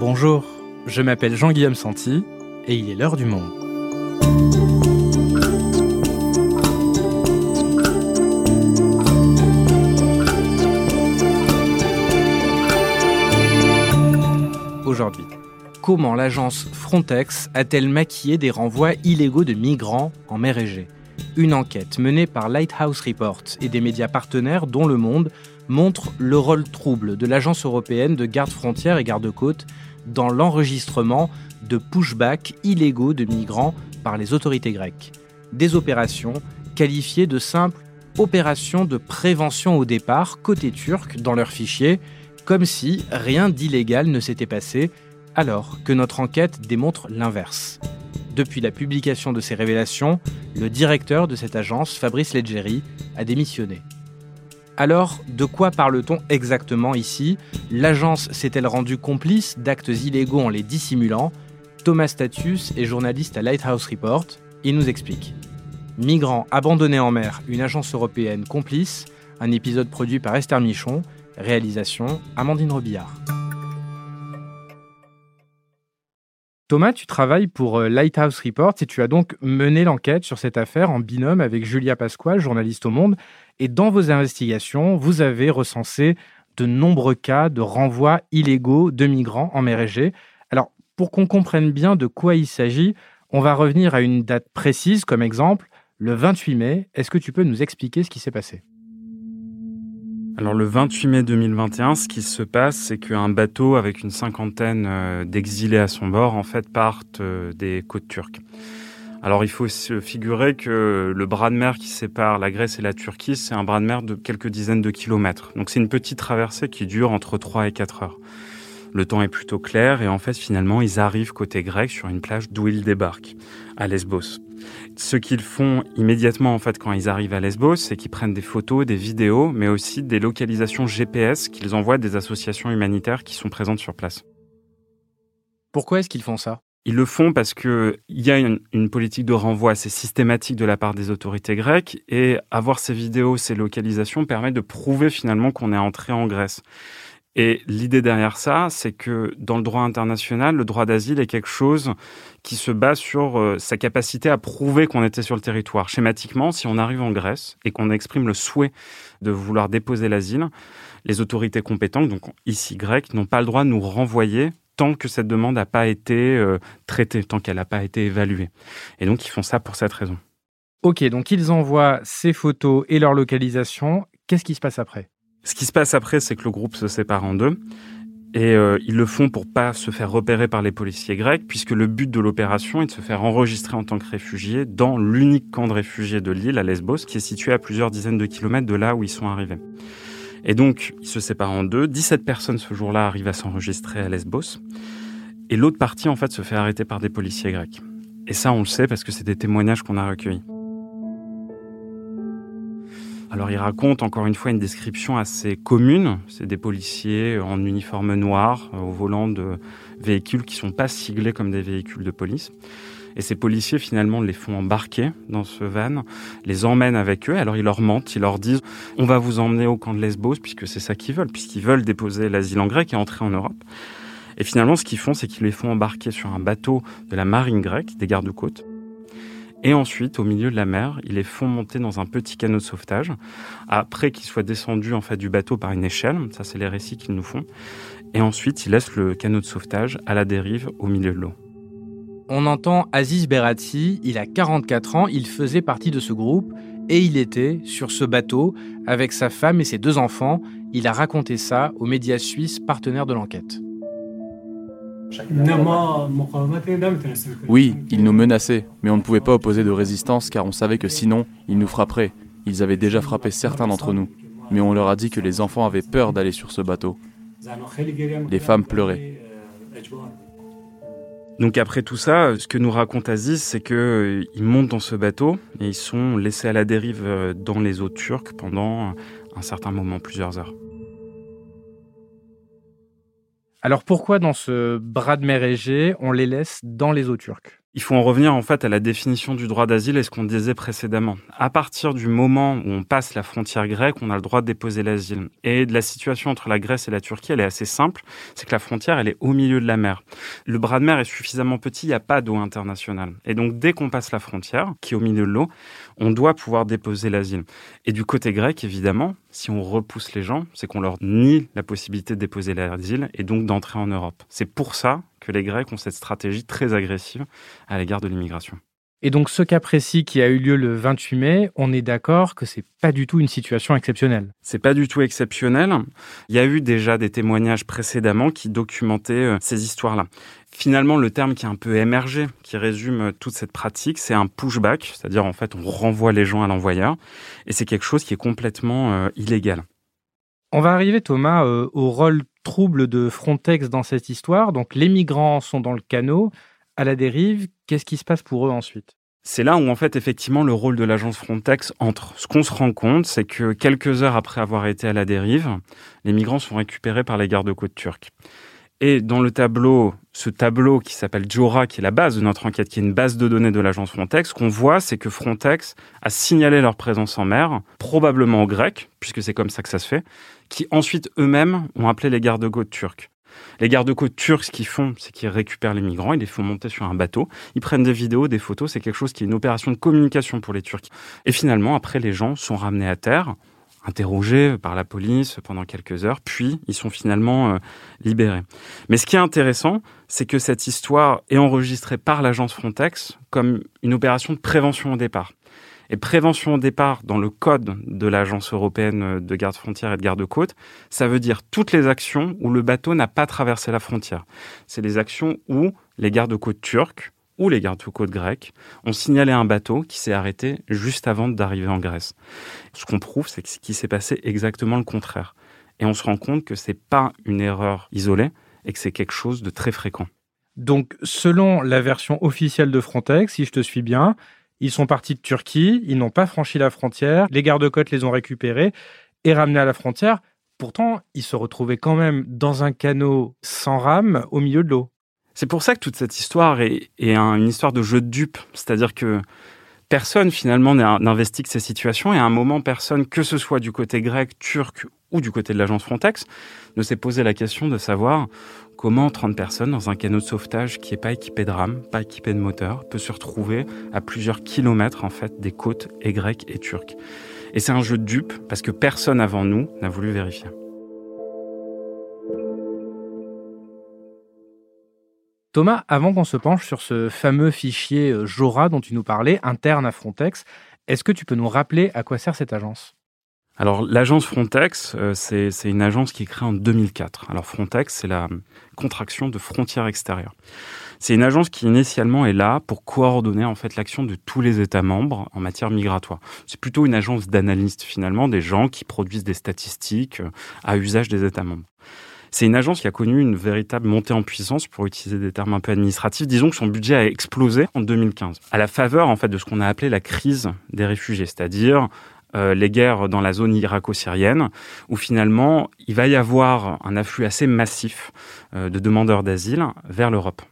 Bonjour, je m'appelle Jean-Guillaume Santi et il est l'heure du monde. Aujourd'hui, comment l'agence Frontex a-t-elle maquillé des renvois illégaux de migrants en mer Égée? Une enquête menée par Lighthouse Report et des médias partenaires dont Le Monde montre le rôle trouble de l'agence européenne de garde frontières et garde-côtes dans l'enregistrement de pushbacks illégaux de migrants par les autorités grecques. Des opérations qualifiées de simples opérations de prévention au départ côté turc dans leurs fichiers, comme si rien d'illégal ne s'était passé, alors que notre enquête démontre l'inverse. Depuis la publication de ces révélations, le directeur de cette agence, Fabrice Leggeri, a démissionné. Alors, de quoi parle-t-on exactement ici? L'agence s'est-elle rendue complice d'actes illégaux en les dissimulant? Thomas Status est journaliste à Lighthouse Report. Il nous explique. Migrants abandonnés en mer, une agence européenne complice, un épisode produit par Esther Michon, réalisation Amandine Robillard. Thomas, tu travailles pour euh, Lighthouse Report et tu as donc mené l'enquête sur cette affaire en binôme avec Julia Pasquale, journaliste au Monde. Et dans vos investigations, vous avez recensé de nombreux cas de renvois illégaux de migrants en mer Égée. Alors, pour qu'on comprenne bien de quoi il s'agit, on va revenir à une date précise comme exemple, le 28 mai. Est-ce que tu peux nous expliquer ce qui s'est passé? Alors le 28 mai 2021, ce qui se passe, c'est qu'un bateau avec une cinquantaine euh, d'exilés à son bord, en fait, partent euh, des côtes turques. Alors il faut se figurer que le bras de mer qui sépare la Grèce et la Turquie, c'est un bras de mer de quelques dizaines de kilomètres. Donc c'est une petite traversée qui dure entre 3 et 4 heures. Le temps est plutôt clair et en fait finalement ils arrivent côté grec sur une plage d'où ils débarquent, à Lesbos. Ce qu'ils font immédiatement en fait quand ils arrivent à Lesbos, c'est qu'ils prennent des photos, des vidéos, mais aussi des localisations GPS qu'ils envoient à des associations humanitaires qui sont présentes sur place. Pourquoi est-ce qu'ils font ça? Ils le font parce qu'il y a une, une, politique de renvoi assez systématique de la part des autorités grecques et avoir ces vidéos, ces localisations permet de prouver finalement qu'on est entré en Grèce. Et l'idée derrière ça, c'est que dans le droit international, le droit d'asile est quelque chose qui se base sur euh, sa capacité à prouver qu'on était sur le territoire. Schématiquement, si on arrive en Grèce et qu'on exprime le souhait de vouloir déposer l'asile, les autorités compétentes, donc ici grecques, n'ont pas le droit de nous renvoyer tant que cette demande n'a pas été euh, traitée, tant qu'elle n'a pas été évaluée. Et donc, ils font ça pour cette raison. Ok, donc ils envoient ces photos et leur localisation. Qu'est-ce qui se passe après? Ce qui se passe après, c'est que le groupe se sépare en deux. Et euh, ils le font pour pas se faire repérer par les policiers grecs, puisque le but de l'opération est de se faire enregistrer en tant que réfugiés dans l'unique camp de réfugiés de l'île, à Lesbos, qui est situé à plusieurs dizaines de kilomètres de là où ils sont arrivés. Et donc, ils se séparent en deux. 17 personnes ce jour-là arrivent à s'enregistrer à Lesbos. Et l'autre partie, en fait, se fait arrêter par des policiers grecs. Et ça, on le sait parce que c'est des témoignages qu'on a recueillis. Alors il raconte encore une fois une description assez commune. C'est des policiers en uniforme noir euh, au volant de véhicules qui sont pas siglés comme des véhicules de police. Et ces policiers finalement les font embarquer dans ce van, les emmènent avec eux. Alors ils leur mentent, ils leur disent on va vous emmener au camp de Lesbos puisque c'est ça qu'ils veulent, puisqu'ils veulent déposer l'asile en grec et entrer en Europe. Et finalement ce qu'ils font c'est qu'ils les font embarquer sur un bateau de la marine grecque, des gardes-côtes. Et ensuite, au milieu de la mer, ils les font monter dans un petit canot de sauvetage, après qu'ils soient descendus en fait du bateau par une échelle. Ça, c'est les récits qu'ils nous font. Et ensuite, ils laissent le canot de sauvetage à la dérive au milieu de l'eau. On entend Aziz Berati, il a 44 ans, il faisait partie de ce groupe et il était sur ce bateau avec sa femme et ses deux enfants. Il a raconté ça aux médias suisses partenaires de l'enquête. Oui, ils nous menaçaient, mais on ne pouvait pas opposer de résistance car on savait que sinon, ils nous frapperaient. Ils avaient déjà frappé certains d'entre nous, mais on leur a dit que les enfants avaient peur d'aller sur ce bateau. Les femmes pleuraient. Donc après tout ça, ce que nous raconte Aziz, c'est qu'ils euh, montent dans ce bateau et ils sont laissés à la dérive euh, dans les eaux turques pendant un certain moment, plusieurs heures. Alors pourquoi dans ce bras de mer Égée, on les laisse dans les eaux turques? Il faut en revenir en fait à la définition du droit d'asile et ce qu'on disait précédemment. À partir du moment où on passe la frontière grecque, on a le droit de déposer l'asile. Et de la situation entre la Grèce et la Turquie, elle est assez simple. C'est que la frontière, elle est au milieu de la mer. Le bras de mer est suffisamment petit, il n'y a pas d'eau internationale. Et donc dès qu'on passe la frontière, qui est au milieu de l'eau, on doit pouvoir déposer l'asile. Et du côté grec, évidemment, si on repousse les gens, c'est qu'on leur nie la possibilité de déposer l'asile et donc d'entrer en Europe. C'est pour ça que les Grecs ont cette stratégie très agressive à l'égard de l'immigration. Et donc ce cas précis qui a eu lieu le 28 mai, on est d'accord que c'est pas du tout une situation exceptionnelle. C'est pas du tout exceptionnel. Il y a eu déjà des témoignages précédemment qui documentaient euh, ces histoires-là. Finalement, le terme qui est un peu émergé, qui résume euh, toute cette pratique, c'est un pushback, c'est-à-dire en fait on renvoie les gens à l'envoyeur, et c'est quelque chose qui est complètement euh, illégal. On va arriver, Thomas, au rôle trouble de Frontex dans cette histoire. Donc les migrants sont dans le canot, à la dérive. Qu'est-ce qui se passe pour eux ensuite? C'est là où en fait effectivement le rôle de l'agence Frontex entre. Ce qu'on se rend compte, c'est que quelques heures après avoir été à la dérive, les migrants sont récupérés par les gardes-côtes turcs. Et dans le tableau, ce tableau qui s'appelle Jora, qui est la base de notre enquête, qui est une base de données de l'agence Frontex, qu'on voit, c'est que Frontex a signalé leur présence en mer, probablement aux Grecs, puisque c'est comme ça que ça se fait, qui ensuite eux-mêmes ont appelé les gardes-côtes turcs. Les gardes-côtes turcs, ce qu'ils font, c'est qu'ils récupèrent les migrants, ils les font monter sur un bateau, ils prennent des vidéos, des photos, c'est quelque chose qui est une opération de communication pour les Turcs. Et finalement, après, les gens sont ramenés à terre, interrogés par la police pendant quelques heures, puis ils sont finalement euh, libérés. Mais ce qui est intéressant, c'est que cette histoire est enregistrée par l'agence Frontex comme une opération de prévention au départ. Et prévention au départ, dans le code de l'Agence européenne de garde frontière et de garde-côte, ça veut dire toutes les actions où le bateau n'a pas traversé la frontière. C'est les actions où les gardes-côtes turcs ou les gardes-côtes grecs ont signalé un bateau qui s'est arrêté juste avant d'arriver en Grèce. Ce qu'on prouve, c'est qu'il s'est passé exactement le contraire. Et on se rend compte que c'est pas une erreur isolée et que c'est quelque chose de très fréquent. Donc, selon la version officielle de Frontex, si je te suis bien, ils sont partis de Turquie, ils n'ont pas franchi la frontière, les gardes-côtes les ont récupérés et ramenés à la frontière. Pourtant, ils se retrouvaient quand même dans un canot sans rame au milieu de l'eau. C'est pour ça que toute cette histoire est, une histoire de jeu de dupes. C'est-à-dire que personne finalement n'investigue ces situations et à un moment, personne, que ce soit du côté grec, turc ou du côté de l'agence Frontex, ne s'est posé la question de savoir Comment 30 personnes dans un canot de sauvetage qui n'est pas équipé de rames, pas équipé de moteur, peut se retrouver à plusieurs kilomètres en fait des côtes et grecques et turques Et c'est un jeu de dupe parce que personne avant nous n'a voulu vérifier. Thomas, avant qu'on se penche sur ce fameux fichier euh, Jora dont tu nous parlais, interne à Frontex, est-ce que tu peux nous rappeler à quoi sert cette agence? Alors l'agence Frontex, euh, c'est une agence qui est créée en 2004. Alors Frontex, c'est la contraction de frontières extérieures. C'est une agence qui initialement est là pour coordonner en fait l'action de tous les États membres en matière migratoire. C'est plutôt une agence d'analystes finalement, des gens qui produisent des statistiques euh, à usage des États membres. C'est une agence qui a connu une véritable montée en puissance, pour utiliser des termes un peu administratifs. Disons que son budget a explosé en 2015, à la faveur en fait de ce qu'on a appelé la crise des réfugiés, c'est-à-dire euh, les guerres dans la zone irako-syrienne, où finalement il va y avoir un afflux assez massif euh, de demandeurs d'asile vers l'Europe.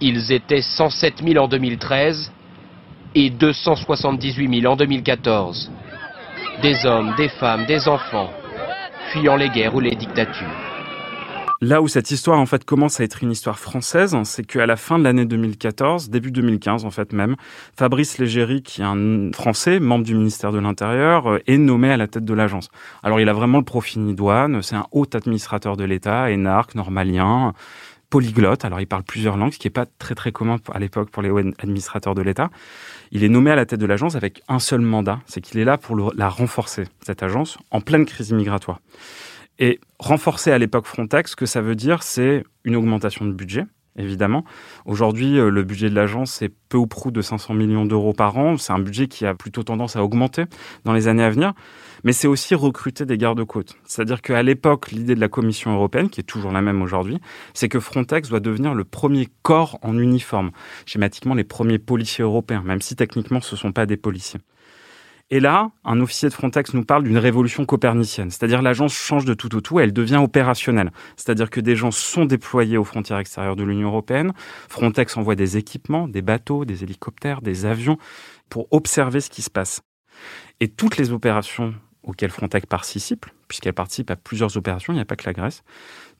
Ils étaient 107 000 en 2013 et 278 000 en 2014. Des hommes, des femmes, des enfants, fuyant les guerres ou les dictatures. Là où cette histoire en fait commence à être une histoire française, c'est qu'à la fin de l'année 2014, début 2015 en fait même, Fabrice Légéry, qui est un Français, membre du ministère de l'Intérieur, euh, est nommé à la tête de l'agence. Alors il a vraiment le profil idoine, c'est un haut administrateur de l'État, énarque, normalien, polyglotte. Alors il parle plusieurs langues, ce qui n'est pas très très commun à l'époque pour les hauts administrateurs de l'État. Il est nommé à la tête de l'agence avec un seul mandat, c'est qu'il est là pour la renforcer, cette agence, en pleine crise migratoire. Et renforcer à l'époque Frontex, ce que ça veut dire, c'est une augmentation de budget, évidemment. Aujourd'hui, euh, le budget de l'agence est peu ou prou de 500 millions d'euros par an. C'est un budget qui a plutôt tendance à augmenter dans les années à venir. Mais c'est aussi recruter des gardes-côtes. C'est-à-dire qu'à l'époque, l'idée de la Commission européenne, qui est toujours la même aujourd'hui, c'est que Frontex doit devenir le premier corps en uniforme. Schématiquement, les premiers policiers européens, même si techniquement ce ne sont pas des policiers. Et là, un officier de Frontex nous parle d'une révolution copernicienne, c'est-à-dire l'agence change de tout au tout, elle devient opérationnelle, c'est-à-dire que des gens sont déployés aux frontières extérieures de l'Union européenne, Frontex envoie des équipements, des bateaux, des hélicoptères, des avions, pour observer ce qui se passe. Et toutes les opérations auxquelles Frontex participe, puisqu'elle participe à plusieurs opérations, il n'y a pas que la Grèce,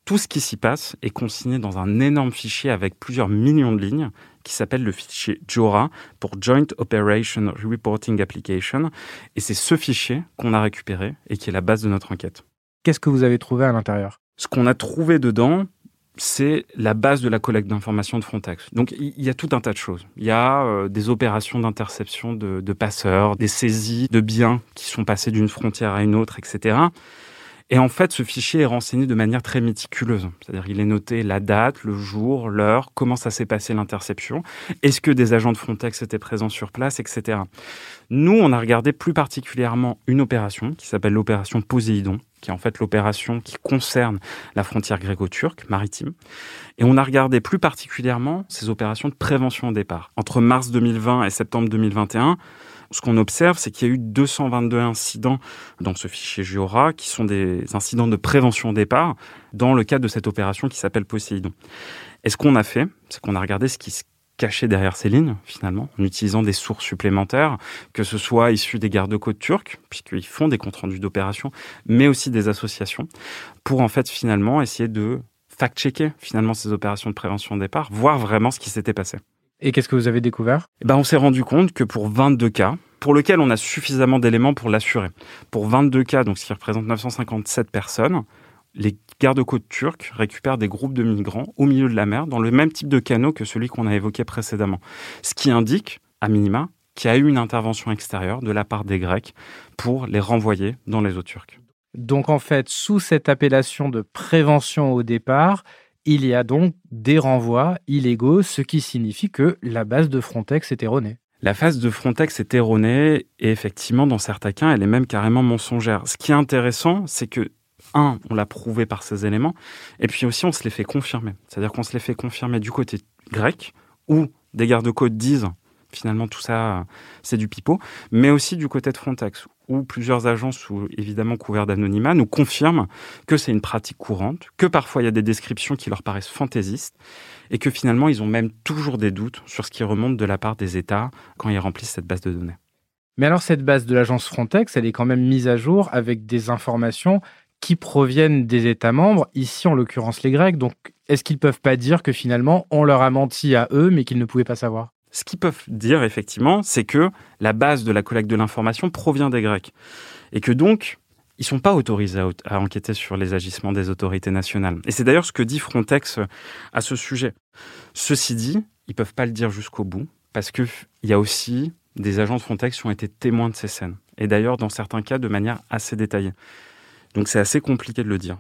tout ce qui s'y passe est consigné dans un énorme fichier avec plusieurs millions de lignes qui s'appelle le fichier JORA pour Joint Operation Reporting Application. Et c'est ce fichier qu'on a récupéré et qui est la base de notre enquête. Qu'est-ce que vous avez trouvé à l'intérieur? Ce qu'on a trouvé dedans, c'est la base de la collecte d'informations de Frontex. Donc il y a tout un tas de choses. Il y a euh, des opérations d'interception de, de, passeurs, des saisies de biens qui sont passés d'une frontière à une autre, etc. Et en fait, ce fichier est renseigné de manière très méticuleuse. C'est-à-dire, il est noté la date, le jour, l'heure, comment ça s'est passé l'interception, est-ce que des agents de Frontex étaient présents sur place, etc. Nous, on a regardé plus particulièrement une opération qui s'appelle l'opération Poséidon, qui est en fait l'opération qui concerne la frontière gréco-turque maritime. Et on a regardé plus particulièrement ces opérations de prévention au départ. Entre mars 2020 et septembre 2021, ce qu'on observe, c'est qu'il y a eu 222 incidents dans ce fichier JORA qui sont des incidents de prévention au départ dans le cadre de cette opération qui s'appelle Poséidon. Et ce qu'on a fait, c'est qu'on a regardé ce qui se cachait derrière ces lignes, finalement, en utilisant des sources supplémentaires, que ce soit issues des gardes-côtes turcs, puisqu'ils font des comptes rendus d'opérations, mais aussi des associations, pour en fait finalement essayer de fact-checker finalement ces opérations de prévention au départ, voir vraiment ce qui s'était passé. Et qu'est-ce que vous avez découvert? Eh ben, On s'est rendu compte que pour 22 cas, pour lesquels on a suffisamment d'éléments pour l'assurer, pour 22 cas, donc ce qui représente 957 personnes, les gardes-côtes turcs récupèrent des groupes de migrants au milieu de la mer, dans le même type de canot que celui qu'on a évoqué précédemment. Ce qui indique, à minima, qu'il y a eu une intervention extérieure de la part des Grecs pour les renvoyer dans les eaux turques. Donc en fait, sous cette appellation de prévention au départ, il y a donc des renvois illégaux, ce qui signifie que la base de Frontex est erronée. La phase de Frontex est erronée et effectivement, dans certains cas, elle est même carrément mensongère. Ce qui est intéressant, c'est que, un, on l'a prouvé par ces éléments, et puis aussi on se les fait confirmer. C'est-à-dire qu'on se les fait confirmer du côté grec, où des gardes-côtes disent finalement tout ça, c'est du pipeau, mais aussi du côté de Frontex, où plusieurs agences, évidemment couvertes d'anonymat, nous confirment que c'est une pratique courante, que parfois il y a des descriptions qui leur paraissent fantaisistes, et que finalement ils ont même toujours des doutes sur ce qui remonte de la part des États quand ils remplissent cette base de données. Mais alors cette base de l'agence Frontex, elle est quand même mise à jour avec des informations qui proviennent des États membres, ici en l'occurrence les Grecs. Donc est-ce qu'ils ne peuvent pas dire que finalement on leur a menti à eux mais qu'ils ne pouvaient pas savoir? Ce qu'ils peuvent dire, effectivement, c'est que la base de la collecte de l'information provient des Grecs. Et que donc, ils ne sont pas autorisés à, enquêter sur les agissements des autorités nationales. Et c'est d'ailleurs ce que dit Frontex euh, à ce sujet. Ceci dit, ils ne peuvent pas le dire jusqu'au bout, parce qu'il y a aussi des agents de Frontex qui ont été témoins de ces scènes. Et d'ailleurs, dans certains cas, de manière assez détaillée. Donc c'est assez compliqué de le dire.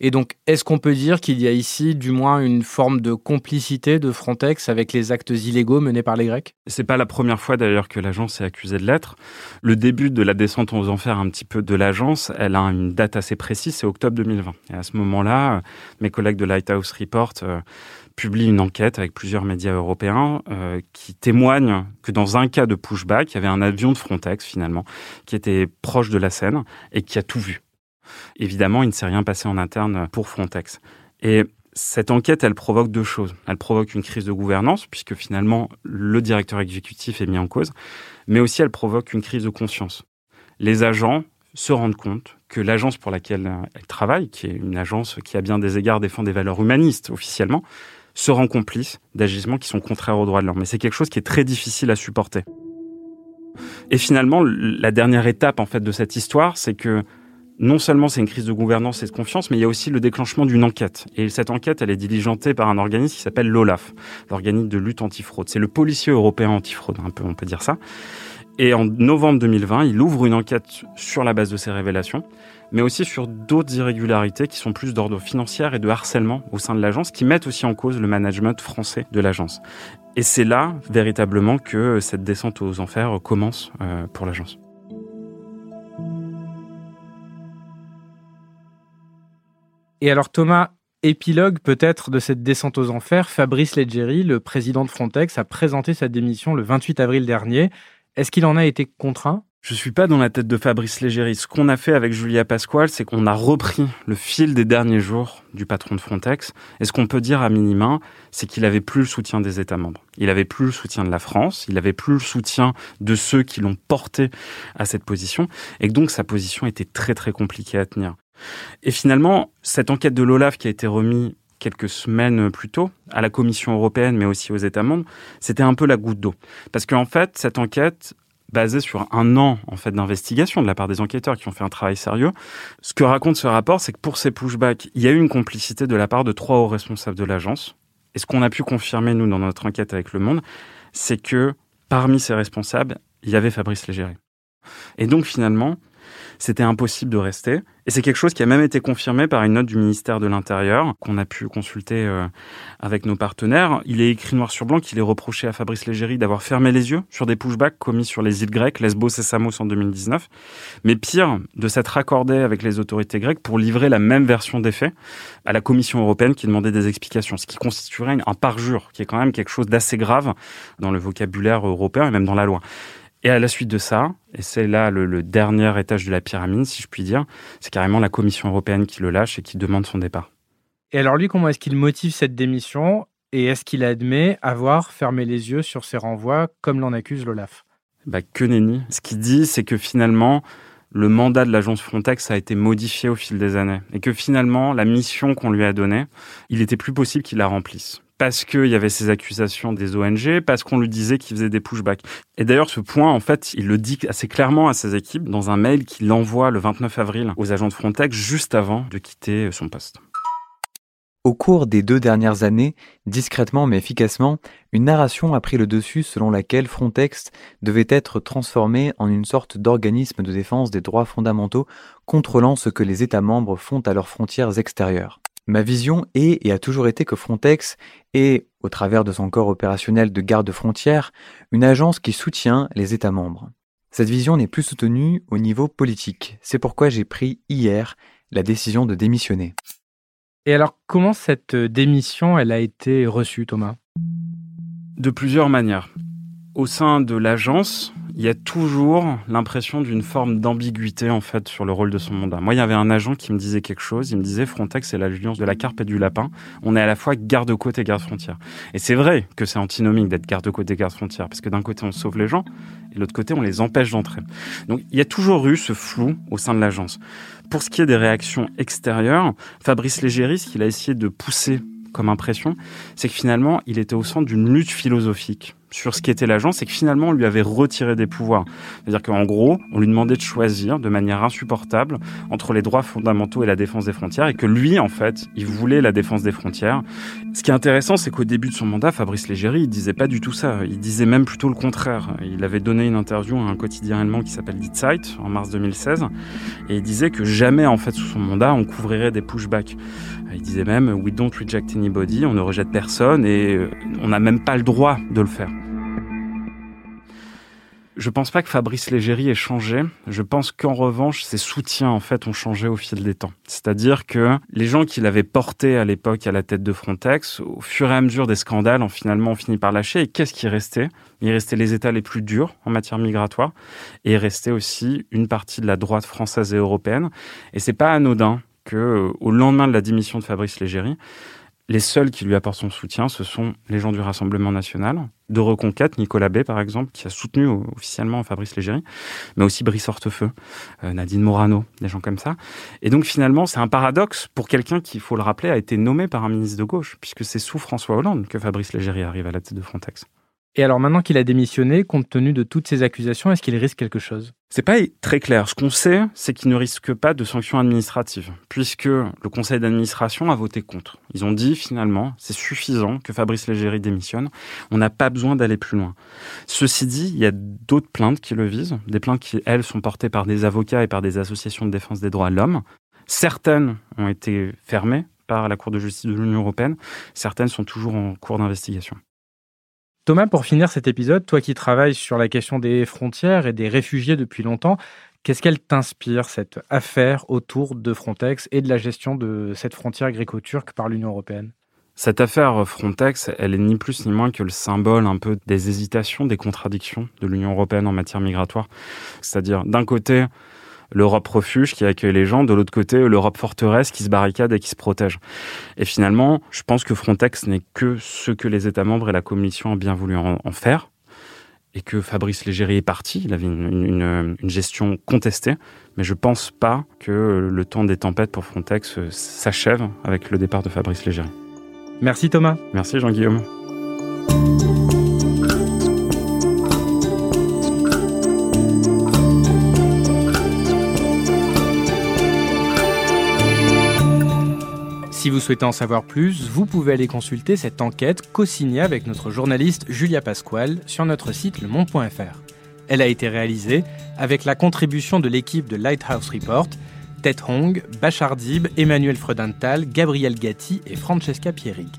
Et donc, est-ce qu'on peut dire qu'il y a ici, du moins, une forme de complicité de Frontex avec les actes illégaux menés par les Grecs? C'est pas la première fois d'ailleurs que l'agence est accusée de l'être. Le début de la descente aux enfers, un petit peu de l'agence, elle a une date assez précise, c'est octobre 2020. Et à ce moment-là, mes collègues de Lighthouse Report euh, publient une enquête avec plusieurs médias européens euh, qui témoignent que dans un cas de pushback, il y avait un avion de Frontex finalement qui était proche de la Seine et qui a tout vu Évidemment, il ne s'est rien passé en interne pour Frontex. Et cette enquête, elle provoque deux choses. Elle provoque une crise de gouvernance, puisque finalement, le directeur exécutif est mis en cause, mais aussi elle provoque une crise de conscience. Les agents se rendent compte que l'agence pour laquelle elle travaille, qui est une agence qui à bien des égards défend des valeurs humanistes officiellement, se rend complice d'agissements qui sont contraires aux droits de l'homme. Mais c'est quelque chose qui est très difficile à supporter. Et finalement, la dernière étape en fait de cette histoire, c'est que non seulement c'est une crise de gouvernance et de confiance, mais il y a aussi le déclenchement d'une enquête. Et cette enquête, elle est diligentée par un organisme qui s'appelle l'OLAF, l'organisme de lutte antifraude. C'est le policier européen antifraude, un peu, on peut dire ça. Et en novembre 2020, il ouvre une enquête sur la base de ces révélations, mais aussi sur d'autres irrégularités qui sont plus d'ordre financier et de harcèlement au sein de l'agence, qui mettent aussi en cause le management français de l'agence. Et c'est là, véritablement, que cette descente aux enfers commence euh, pour l'agence. Et alors Thomas, épilogue peut-être de cette descente aux enfers, Fabrice Leggeri, le président de Frontex, a présenté sa démission le 28 avril dernier. Est-ce qu'il en a été contraint? Je suis pas dans la tête de Fabrice Légéry. Ce qu'on a fait avec Julia Pasquale, c'est qu'on a repris le fil des derniers jours du patron de Frontex. Et ce qu'on peut dire à minima, c'est qu'il avait plus le soutien des États membres. Il avait plus le soutien de la France. Il avait plus le soutien de ceux qui l'ont porté à cette position. Et donc, sa position était très, très compliquée à tenir. Et finalement, cette enquête de l'OLAF qui a été remise quelques semaines plus tôt à la Commission européenne, mais aussi aux États membres, c'était un peu la goutte d'eau. Parce qu'en fait, cette enquête basé sur un an en fait d'investigation de la part des enquêteurs qui ont fait un travail sérieux. Ce que raconte ce rapport, c'est que pour ces pushbacks, il y a eu une complicité de la part de trois hauts responsables de l'agence. Et ce qu'on a pu confirmer nous dans notre enquête avec Le Monde, c'est que parmi ces responsables, il y avait Fabrice Légéré. Et donc finalement, c'était impossible de rester. Et c'est quelque chose qui a même été confirmé par une note du ministère de l'Intérieur qu'on a pu consulter euh, avec nos partenaires. Il est écrit noir sur blanc qu'il est reproché à Fabrice Légéry d'avoir fermé les yeux sur des pushbacks commis sur les îles grecques, Lesbos et Samos en 2019. Mais pire, de s'être accordé avec les autorités grecques pour livrer la même version des faits à la Commission européenne qui demandait des explications, ce qui constituerait un parjure, qui est quand même quelque chose d'assez grave dans le vocabulaire européen et même dans la loi. Et à la suite de ça, et c'est là le, dernier étage de la pyramide, si je puis dire, c'est carrément la Commission européenne qui le lâche et qui demande son départ. Et alors lui, comment est-ce qu'il motive cette démission et est-ce qu'il admet avoir fermé les yeux sur ces renvois comme l'en accuse l'Olaf bah, Que nenni. Ce qu'il dit, c'est que finalement, le mandat de l'agence Frontex a été modifié au fil des années et que finalement, la mission qu'on lui a donnée, il était plus possible qu'il la remplisse parce qu'il y avait ces accusations des ONG, parce qu'on lui disait qu'il faisait des pushbacks. Et d'ailleurs, ce point, en fait, il le dit assez clairement à ses équipes dans un mail qu'il envoie le 29 avril aux agents de Frontex juste avant de quitter son poste. Au cours des deux dernières années, discrètement mais efficacement, une narration a pris le dessus selon laquelle Frontex devait être transformé en une sorte d'organisme de défense des droits fondamentaux contrôlant ce que les États membres font à leurs frontières extérieures. Ma vision est et a toujours été que Frontex est, au travers de son corps opérationnel de garde frontières, une agence qui soutient les États membres. Cette vision n'est plus soutenue au niveau politique. C'est pourquoi j'ai pris hier la décision de démissionner. Et alors, comment cette démission elle a été reçue, Thomas? De plusieurs manières. Au sein de l'agence, il y a toujours l'impression d'une forme d'ambiguïté en fait sur le rôle de son mandat. Moi, il y avait un agent qui me disait quelque chose. Il me disait Frontex, c'est l'alliance de la carpe et du lapin. On est à la fois garde-côte et garde-frontière. Et c'est vrai que c'est antinomique d'être garde-côte et garde-frontière, parce que d'un côté on sauve les gens et de l'autre côté on les empêche d'entrer. Donc il y a toujours eu ce flou au sein de l'agence. Pour ce qui est des réactions extérieures, Fabrice Légéry, ce qu'il a essayé de pousser comme impression, c'est que finalement, il était au centre d'une lutte philosophique sur ce qui était l'agence et que finalement on lui avait retiré des pouvoirs. C'est-à-dire qu'en gros, on lui demandait de choisir de manière insupportable entre les droits fondamentaux et la défense des frontières et que lui, en fait, il voulait la défense des frontières. Ce qui est intéressant, c'est qu'au début de son mandat, Fabrice Légéry, il disait pas du tout ça. Il disait même plutôt le contraire. Il avait donné une interview à un quotidien allemand qui s'appelle Die Zeit en mars 2016 et il disait que jamais, en fait, sous son mandat, on couvrirait des pushbacks. Il disait même We don't reject anybody, on ne rejette personne et euh, on n'a même pas le droit de le faire. Je pense pas que Fabrice Légéry ait changé. Je pense qu'en revanche, ses soutiens, en fait, ont changé au fil des temps. C'est-à-dire que les gens qui l'avaient porté à l'époque à la tête de Frontex, au fur et à mesure des scandales, ont finalement fini par lâcher. Et qu'est-ce qui restait Il restait les États les plus durs en matière migratoire. Et il restait aussi une partie de la droite française et européenne. Et c'est pas anodin que, euh, au lendemain de la démission de Fabrice Légéry, les seuls qui lui apportent son soutien, ce sont les gens du Rassemblement national, de Reconquête, Nicolas Bay par exemple, qui a soutenu officiellement Fabrice Légéry, mais aussi Brice Hortefeux, euh, Nadine Morano, des gens comme ça. Et donc finalement, c'est un paradoxe pour quelqu'un qui, il faut le rappeler, a été nommé par un ministre de gauche, puisque c'est sous François Hollande que Fabrice Légéry arrive à la tête de Frontex. Et alors maintenant qu'il a démissionné, compte tenu de toutes ces accusations, est-ce qu'il risque quelque chose? C'est pas très clair. Ce qu'on sait, c'est qu'il ne risque pas de sanctions administratives, puisque le conseil d'administration a voté contre. Ils ont dit finalement, c'est suffisant que Fabrice Légéry démissionne, on n'a pas besoin d'aller plus loin. Ceci dit, il y a d'autres plaintes qui le visent, des plaintes qui, elles, sont portées par des avocats et par des associations de défense des droits de l'homme. Certaines ont été fermées par la Cour de justice de l'Union européenne, certaines sont toujours en cours d'investigation. Thomas, pour finir cet épisode, toi qui travailles sur la question des frontières et des réfugiés depuis longtemps, qu'est-ce qu'elle t'inspire, cette affaire autour de Frontex et de la gestion de cette frontière gréco-turque par l'Union européenne? Cette affaire Frontex, elle est ni plus ni moins que le symbole un peu des hésitations, des contradictions de l'Union européenne en matière migratoire. C'est-à-dire, d'un côté, l'Europe refuge qui accueille les gens, de l'autre côté, l'Europe forteresse qui se barricade et qui se protège. Et finalement, je pense que Frontex n'est que ce que les États membres et la Commission ont bien voulu en, faire et que Fabrice Légéry est parti. Il avait une, gestion contestée, mais je pense pas que le temps des tempêtes pour Frontex s'achève avec le départ de Fabrice Légéry. Merci Thomas. Merci Jean-Guillaume. Si vous souhaitez en savoir plus, vous pouvez aller consulter cette enquête co-signée avec notre journaliste Julia Pasquale sur notre site lemonde.fr. Elle a été réalisée avec la contribution de l'équipe de Lighthouse Report, Ted Hong, Bachar Dib, Emmanuel Fredenthal, Gabriel Gatti et Francesca Pierrig.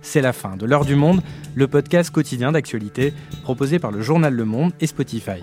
C'est la fin de L'heure du monde, le podcast quotidien d'actualité proposé par le journal Le Monde et Spotify.